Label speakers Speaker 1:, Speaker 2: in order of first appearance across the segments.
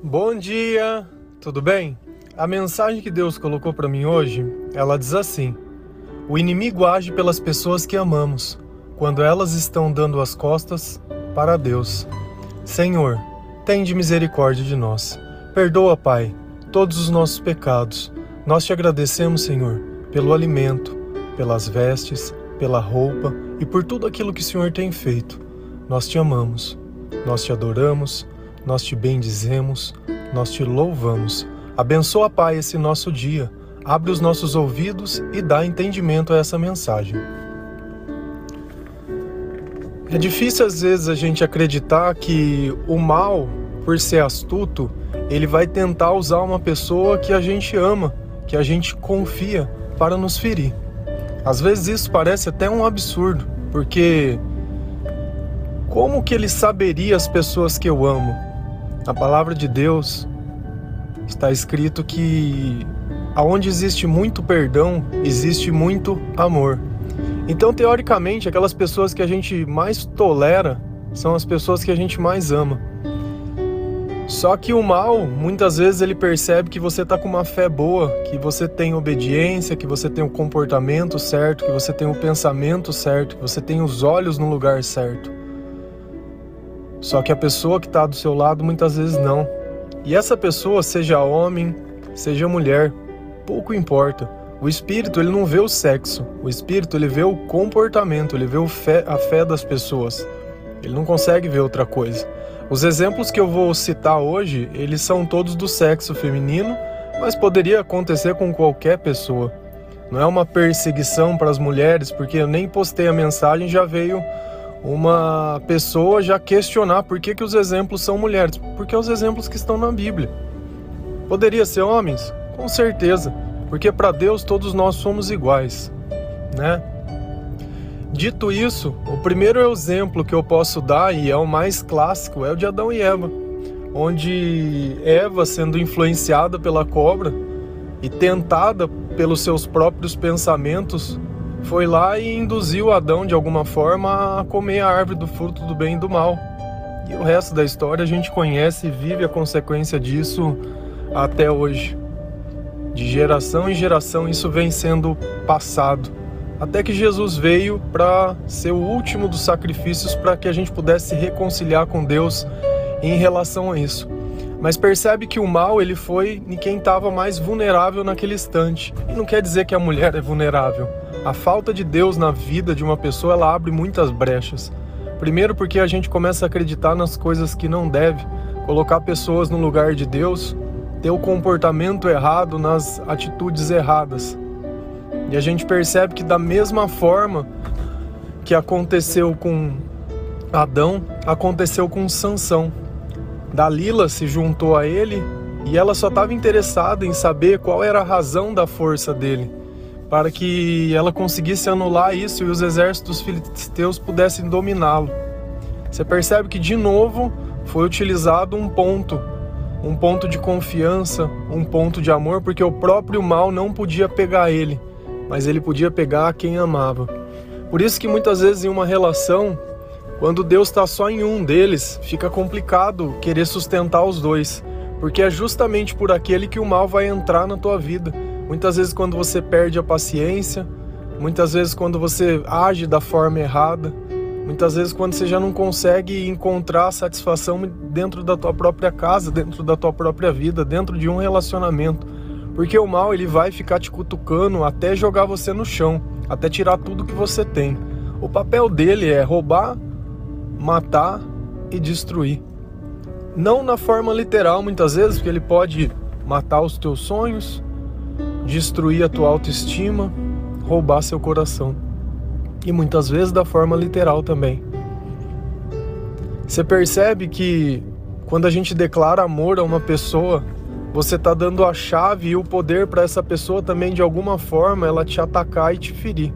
Speaker 1: Bom dia, tudo bem? A mensagem que Deus colocou para mim hoje, ela diz assim: O inimigo age pelas pessoas que amamos, quando elas estão dando as costas para Deus. Senhor, tende misericórdia de nós. Perdoa, Pai, todos os nossos pecados. Nós te agradecemos, Senhor, pelo alimento, pelas vestes, pela roupa e por tudo aquilo que o Senhor tem feito. Nós te amamos, nós te adoramos nós te bendizemos, nós te louvamos. Abençoa, Pai, esse nosso dia. Abre os nossos ouvidos e dá entendimento a essa mensagem. É difícil às vezes a gente acreditar que o mal, por ser astuto, ele vai tentar usar uma pessoa que a gente ama, que a gente confia, para nos ferir. Às vezes isso parece até um absurdo, porque como que ele saberia as pessoas que eu amo? Na palavra de Deus está escrito que aonde existe muito perdão, existe muito amor. Então, teoricamente, aquelas pessoas que a gente mais tolera são as pessoas que a gente mais ama. Só que o mal, muitas vezes ele percebe que você está com uma fé boa, que você tem obediência, que você tem o comportamento certo, que você tem o pensamento certo, que você tem os olhos no lugar certo. Só que a pessoa que está do seu lado muitas vezes não. E essa pessoa, seja homem, seja mulher, pouco importa. O espírito ele não vê o sexo, o espírito ele vê o comportamento, ele vê fé, a fé das pessoas. Ele não consegue ver outra coisa. Os exemplos que eu vou citar hoje, eles são todos do sexo feminino, mas poderia acontecer com qualquer pessoa. Não é uma perseguição para as mulheres, porque eu nem postei a mensagem já veio uma pessoa já questionar por que, que os exemplos são mulheres, porque é os exemplos que estão na Bíblia. Poderia ser homens? Com certeza, porque para Deus todos nós somos iguais, né? Dito isso, o primeiro exemplo que eu posso dar, e é o mais clássico, é o de Adão e Eva, onde Eva, sendo influenciada pela cobra e tentada pelos seus próprios pensamentos, foi lá e induziu Adão de alguma forma a comer a árvore do fruto do bem e do mal. E o resto da história a gente conhece e vive a consequência disso até hoje. De geração em geração isso vem sendo passado. Até que Jesus veio para ser o último dos sacrifícios para que a gente pudesse se reconciliar com Deus em relação a isso. Mas percebe que o mal ele foi em quem estava mais vulnerável naquele instante. E não quer dizer que a mulher é vulnerável. A falta de Deus na vida de uma pessoa, ela abre muitas brechas. Primeiro porque a gente começa a acreditar nas coisas que não deve, colocar pessoas no lugar de Deus, ter o comportamento errado nas atitudes erradas. E a gente percebe que da mesma forma que aconteceu com Adão, aconteceu com Sansão. Dalila se juntou a ele e ela só estava interessada em saber qual era a razão da força dele para que ela conseguisse anular isso e os exércitos filisteus pudessem dominá-lo. Você percebe que de novo foi utilizado um ponto, um ponto de confiança, um ponto de amor, porque o próprio mal não podia pegar ele, mas ele podia pegar quem amava. Por isso que muitas vezes em uma relação, quando Deus está só em um deles, fica complicado querer sustentar os dois, porque é justamente por aquele que o mal vai entrar na tua vida Muitas vezes quando você perde a paciência, muitas vezes quando você age da forma errada, muitas vezes quando você já não consegue encontrar satisfação dentro da tua própria casa, dentro da tua própria vida, dentro de um relacionamento. Porque o mal ele vai ficar te cutucando até jogar você no chão, até tirar tudo que você tem. O papel dele é roubar, matar e destruir. Não na forma literal muitas vezes, porque ele pode matar os teus sonhos, destruir a tua autoestima, roubar seu coração. E muitas vezes da forma literal também. Você percebe que quando a gente declara amor a uma pessoa, você está dando a chave e o poder para essa pessoa também de alguma forma ela te atacar e te ferir.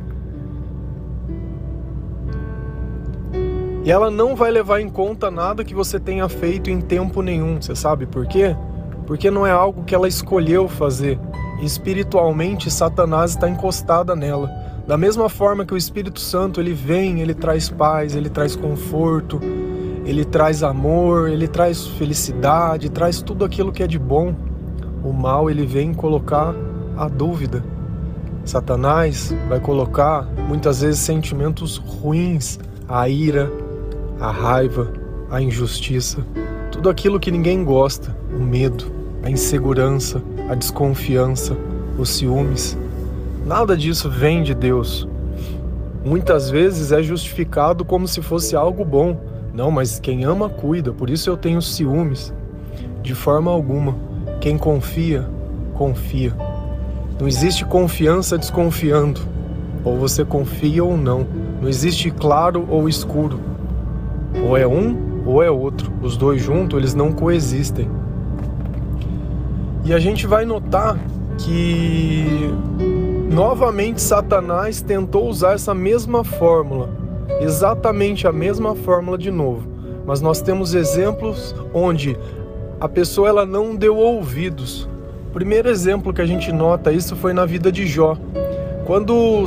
Speaker 1: E ela não vai levar em conta nada que você tenha feito em tempo nenhum. Você sabe por quê? Porque não é algo que ela escolheu fazer espiritualmente Satanás está encostada nela. Da mesma forma que o Espírito Santo ele vem, ele traz paz, ele traz conforto, ele traz amor, ele traz felicidade, traz tudo aquilo que é de bom. O mal ele vem colocar a dúvida. Satanás vai colocar muitas vezes sentimentos ruins, a ira, a raiva, a injustiça, tudo aquilo que ninguém gosta, o medo, a insegurança, a desconfiança, os ciúmes. Nada disso vem de Deus. Muitas vezes é justificado como se fosse algo bom. Não, mas quem ama cuida, por isso eu tenho ciúmes. De forma alguma. Quem confia, confia. Não existe confiança desconfiando. Ou você confia ou não. Não existe claro ou escuro. Ou é um ou é outro. Os dois juntos, eles não coexistem. E a gente vai notar que novamente Satanás tentou usar essa mesma fórmula, exatamente a mesma fórmula de novo. Mas nós temos exemplos onde a pessoa ela não deu ouvidos. O primeiro exemplo que a gente nota isso foi na vida de Jó. Quando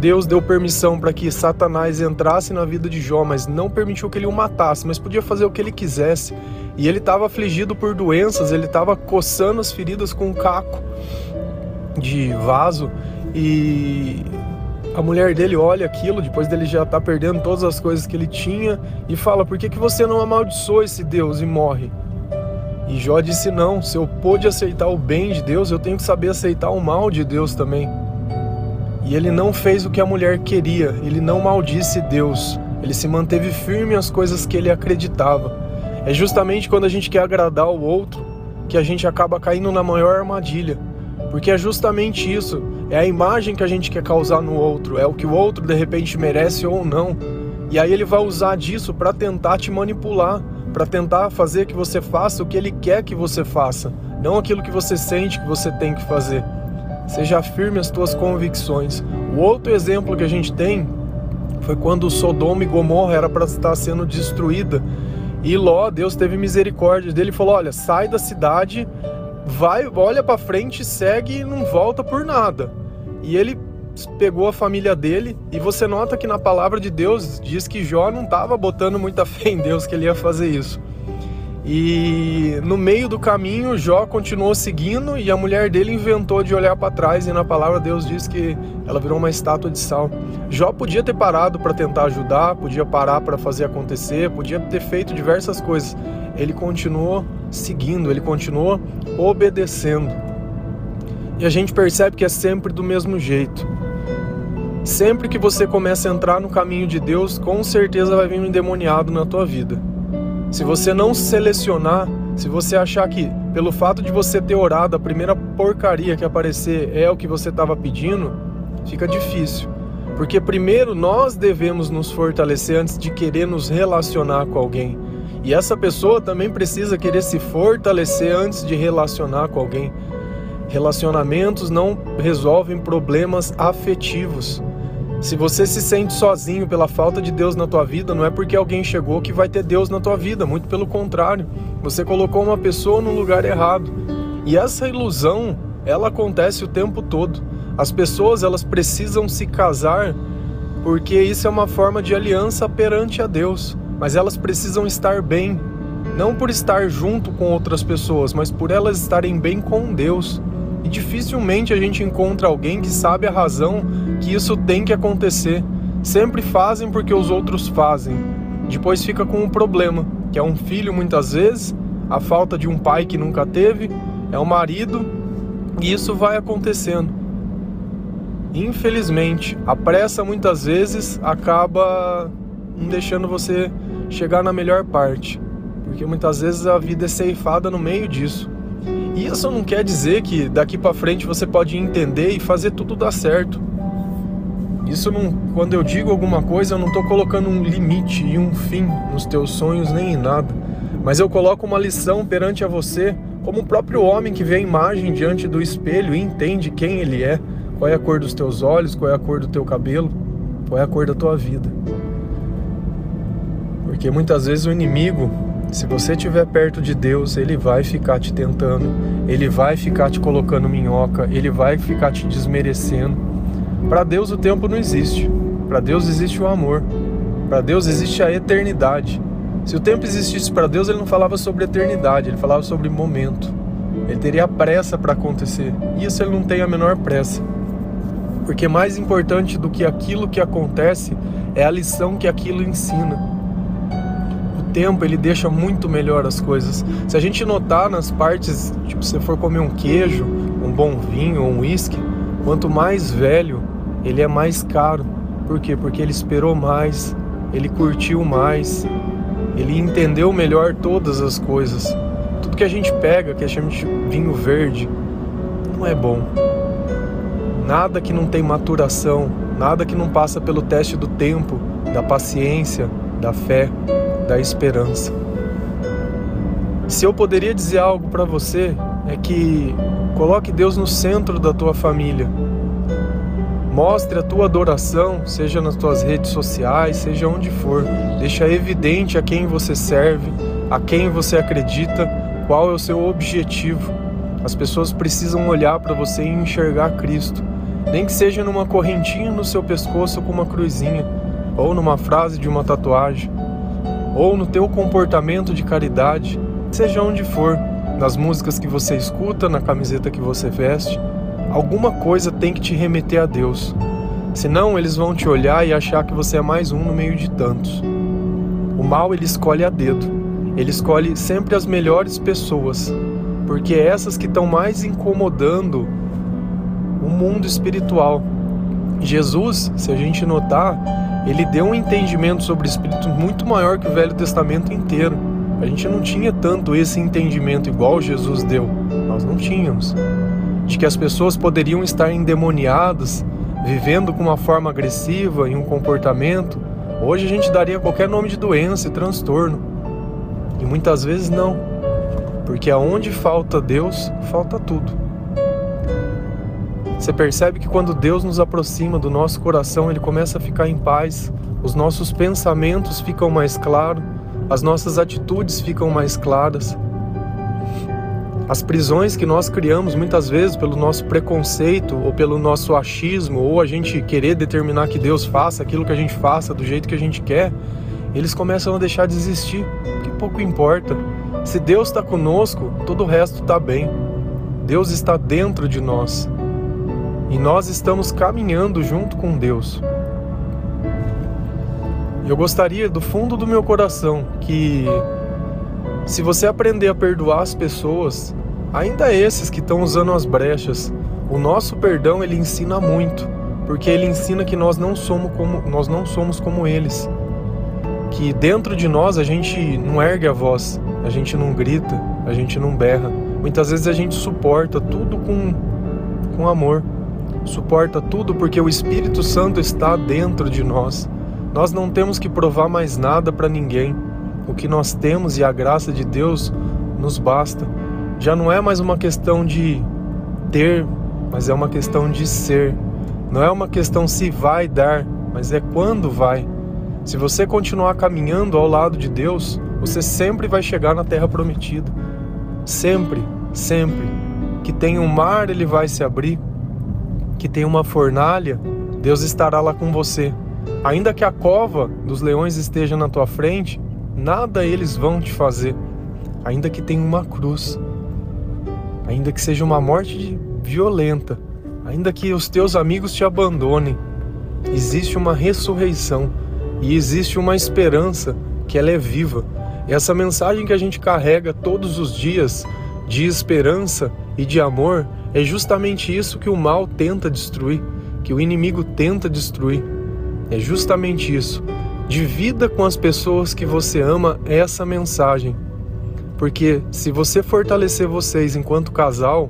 Speaker 1: Deus deu permissão para que Satanás entrasse na vida de Jó, mas não permitiu que ele o matasse, mas podia fazer o que ele quisesse. E ele estava afligido por doenças, ele estava coçando as feridas com um caco de vaso e a mulher dele olha aquilo, depois dele já tá perdendo todas as coisas que ele tinha e fala: "Por que que você não amaldiçoa esse Deus e morre?" E Jó disse: "Não, se eu pude aceitar o bem de Deus, eu tenho que saber aceitar o mal de Deus também." E ele não fez o que a mulher queria, ele não maldisse Deus, ele se manteve firme às coisas que ele acreditava. É justamente quando a gente quer agradar o outro que a gente acaba caindo na maior armadilha. Porque é justamente isso, é a imagem que a gente quer causar no outro, é o que o outro de repente merece ou não. E aí ele vai usar disso para tentar te manipular, para tentar fazer que você faça o que ele quer que você faça, não aquilo que você sente que você tem que fazer. Seja firme as tuas convicções. O outro exemplo que a gente tem foi quando Sodoma e Gomorra era para estar sendo destruída e Ló, Deus teve misericórdia dele e falou: Olha, sai da cidade, vai, olha para frente, segue e não volta por nada. E ele pegou a família dele e você nota que na palavra de Deus diz que Jó não estava botando muita fé em Deus que ele ia fazer isso. E no meio do caminho, Jó continuou seguindo e a mulher dele inventou de olhar para trás e na palavra Deus diz que ela virou uma estátua de sal. Jó podia ter parado para tentar ajudar, podia parar para fazer acontecer, podia ter feito diversas coisas. Ele continuou seguindo, ele continuou obedecendo. E a gente percebe que é sempre do mesmo jeito. Sempre que você começa a entrar no caminho de Deus, com certeza vai vir um endemoniado na tua vida. Se você não selecionar, se você achar que pelo fato de você ter orado, a primeira porcaria que aparecer é o que você estava pedindo, fica difícil. Porque primeiro nós devemos nos fortalecer antes de querer nos relacionar com alguém. E essa pessoa também precisa querer se fortalecer antes de relacionar com alguém. Relacionamentos não resolvem problemas afetivos. Se você se sente sozinho pela falta de Deus na tua vida, não é porque alguém chegou que vai ter Deus na tua vida, muito pelo contrário. Você colocou uma pessoa no lugar errado. E essa ilusão, ela acontece o tempo todo. As pessoas, elas precisam se casar porque isso é uma forma de aliança perante a Deus, mas elas precisam estar bem, não por estar junto com outras pessoas, mas por elas estarem bem com Deus. E dificilmente a gente encontra alguém que sabe a razão que isso tem que acontecer. Sempre fazem porque os outros fazem. Depois fica com um problema, que é um filho muitas vezes, a falta de um pai que nunca teve, é o um marido, e isso vai acontecendo. Infelizmente, a pressa muitas vezes acaba não deixando você chegar na melhor parte, porque muitas vezes a vida é ceifada no meio disso. Isso não quer dizer que daqui para frente você pode entender e fazer tudo dar certo. Isso não, quando eu digo alguma coisa, eu não estou colocando um limite e um fim nos teus sonhos nem em nada, mas eu coloco uma lição perante a você, como o próprio homem que vê a imagem diante do espelho e entende quem ele é, qual é a cor dos teus olhos, qual é a cor do teu cabelo, qual é a cor da tua vida. Porque muitas vezes o inimigo se você estiver perto de Deus, Ele vai ficar te tentando, Ele vai ficar te colocando minhoca, Ele vai ficar te desmerecendo. Para Deus o tempo não existe. Para Deus existe o amor. Para Deus existe a eternidade. Se o tempo existisse para Deus, ele não falava sobre eternidade, ele falava sobre momento. Ele teria pressa para acontecer. E isso ele não tem a menor pressa. Porque mais importante do que aquilo que acontece é a lição que aquilo ensina. Tempo ele deixa muito melhor as coisas. Se a gente notar nas partes, tipo, se for comer um queijo, um bom vinho um uísque, quanto mais velho, ele é mais caro. Por quê? Porque ele esperou mais, ele curtiu mais, ele entendeu melhor todas as coisas. Tudo que a gente pega, que a gente de vinho verde, não é bom. Nada que não tem maturação, nada que não passa pelo teste do tempo, da paciência, da fé, da esperança. Se eu poderia dizer algo para você, é que coloque Deus no centro da tua família. Mostre a tua adoração, seja nas tuas redes sociais, seja onde for. Deixa evidente a quem você serve, a quem você acredita, qual é o seu objetivo. As pessoas precisam olhar para você e enxergar Cristo. Nem que seja numa correntinha no seu pescoço com uma cruzinha, ou numa frase de uma tatuagem, ou no teu comportamento de caridade, seja onde for, nas músicas que você escuta, na camiseta que você veste, alguma coisa tem que te remeter a Deus. Senão eles vão te olhar e achar que você é mais um no meio de tantos. O mal ele escolhe a dedo. Ele escolhe sempre as melhores pessoas, porque é essas que estão mais incomodando o mundo espiritual. Jesus, se a gente notar, ele deu um entendimento sobre o espírito muito maior que o Velho Testamento inteiro. A gente não tinha tanto esse entendimento igual Jesus deu. Nós não tínhamos. De que as pessoas poderiam estar endemoniadas, vivendo com uma forma agressiva e um comportamento. Hoje a gente daria qualquer nome de doença e transtorno. E muitas vezes não. Porque aonde falta Deus, falta tudo. Você percebe que quando Deus nos aproxima do nosso coração, ele começa a ficar em paz, os nossos pensamentos ficam mais claros, as nossas atitudes ficam mais claras. As prisões que nós criamos muitas vezes pelo nosso preconceito ou pelo nosso achismo ou a gente querer determinar que Deus faça aquilo que a gente faça do jeito que a gente quer, eles começam a deixar de existir, que pouco importa. Se Deus está conosco, todo o resto está bem. Deus está dentro de nós e nós estamos caminhando junto com Deus. Eu gostaria do fundo do meu coração que, se você aprender a perdoar as pessoas, ainda esses que estão usando as brechas, o nosso perdão ele ensina muito, porque ele ensina que nós não somos como nós não somos como eles. Que dentro de nós a gente não ergue a voz, a gente não grita, a gente não berra. Muitas vezes a gente suporta tudo com com amor suporta tudo porque o Espírito Santo está dentro de nós. Nós não temos que provar mais nada para ninguém. O que nós temos e a graça de Deus nos basta. Já não é mais uma questão de ter, mas é uma questão de ser. Não é uma questão se vai dar, mas é quando vai. Se você continuar caminhando ao lado de Deus, você sempre vai chegar na terra prometida. Sempre, sempre. Que tem um mar, ele vai se abrir que tem uma fornalha, Deus estará lá com você. Ainda que a cova dos leões esteja na tua frente, nada eles vão te fazer. Ainda que tenha uma cruz, ainda que seja uma morte violenta, ainda que os teus amigos te abandonem, existe uma ressurreição e existe uma esperança que ela é viva. E essa mensagem que a gente carrega todos os dias de esperança e de amor é justamente isso que o mal tenta destruir, que o inimigo tenta destruir. É justamente isso. Divida com as pessoas que você ama essa mensagem. Porque se você fortalecer vocês enquanto casal,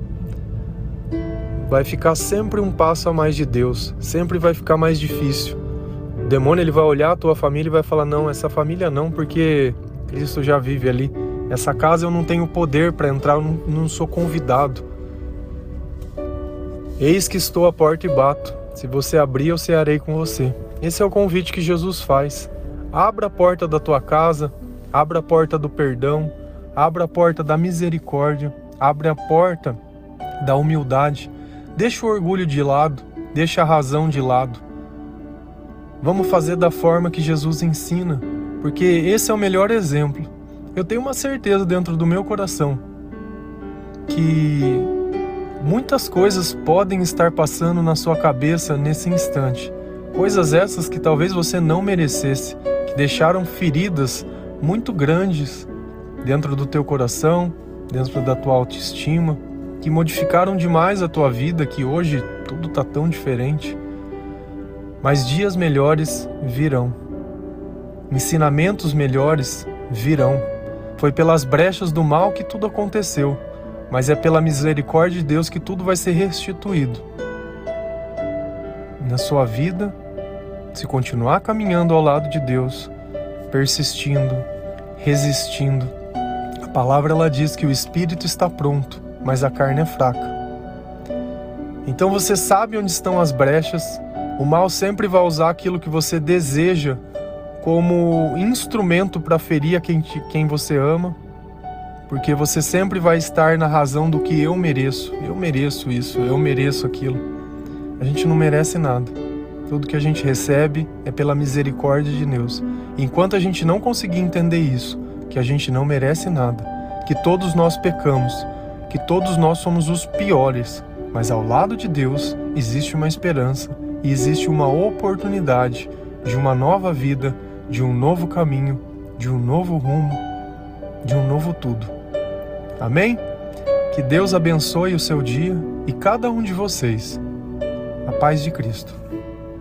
Speaker 1: vai ficar sempre um passo a mais de Deus, sempre vai ficar mais difícil. O demônio ele vai olhar a tua família e vai falar: "Não, essa família não, porque Cristo já vive ali. Essa casa eu não tenho poder para entrar, eu não, não sou convidado. Eis que estou à porta e bato. Se você abrir, eu cearei com você. Esse é o convite que Jesus faz. Abra a porta da tua casa, abra a porta do perdão, abra a porta da misericórdia, abra a porta da humildade. Deixa o orgulho de lado, deixa a razão de lado. Vamos fazer da forma que Jesus ensina. porque esse é o melhor exemplo. Eu tenho uma certeza dentro do meu coração que muitas coisas podem estar passando na sua cabeça nesse instante. Coisas essas que talvez você não merecesse, que deixaram feridas muito grandes dentro do teu coração, dentro da tua autoestima, que modificaram demais a tua vida, que hoje tudo está tão diferente. Mas dias melhores virão. Ensinamentos melhores virão. Foi pelas brechas do mal que tudo aconteceu, mas é pela misericórdia de Deus que tudo vai ser restituído. Na sua vida, se continuar caminhando ao lado de Deus, persistindo, resistindo, a palavra ela diz que o espírito está pronto, mas a carne é fraca. Então você sabe onde estão as brechas. O mal sempre vai usar aquilo que você deseja como instrumento para ferir a quem, quem você ama, porque você sempre vai estar na razão do que eu mereço. Eu mereço isso, eu mereço aquilo. A gente não merece nada. Tudo que a gente recebe é pela misericórdia de Deus. Enquanto a gente não conseguir entender isso, que a gente não merece nada, que todos nós pecamos, que todos nós somos os piores, mas ao lado de Deus existe uma esperança e existe uma oportunidade de uma nova vida, de um novo caminho, de um novo rumo, de um novo tudo. Amém? Que Deus abençoe o seu dia e cada um de vocês. A paz de Cristo.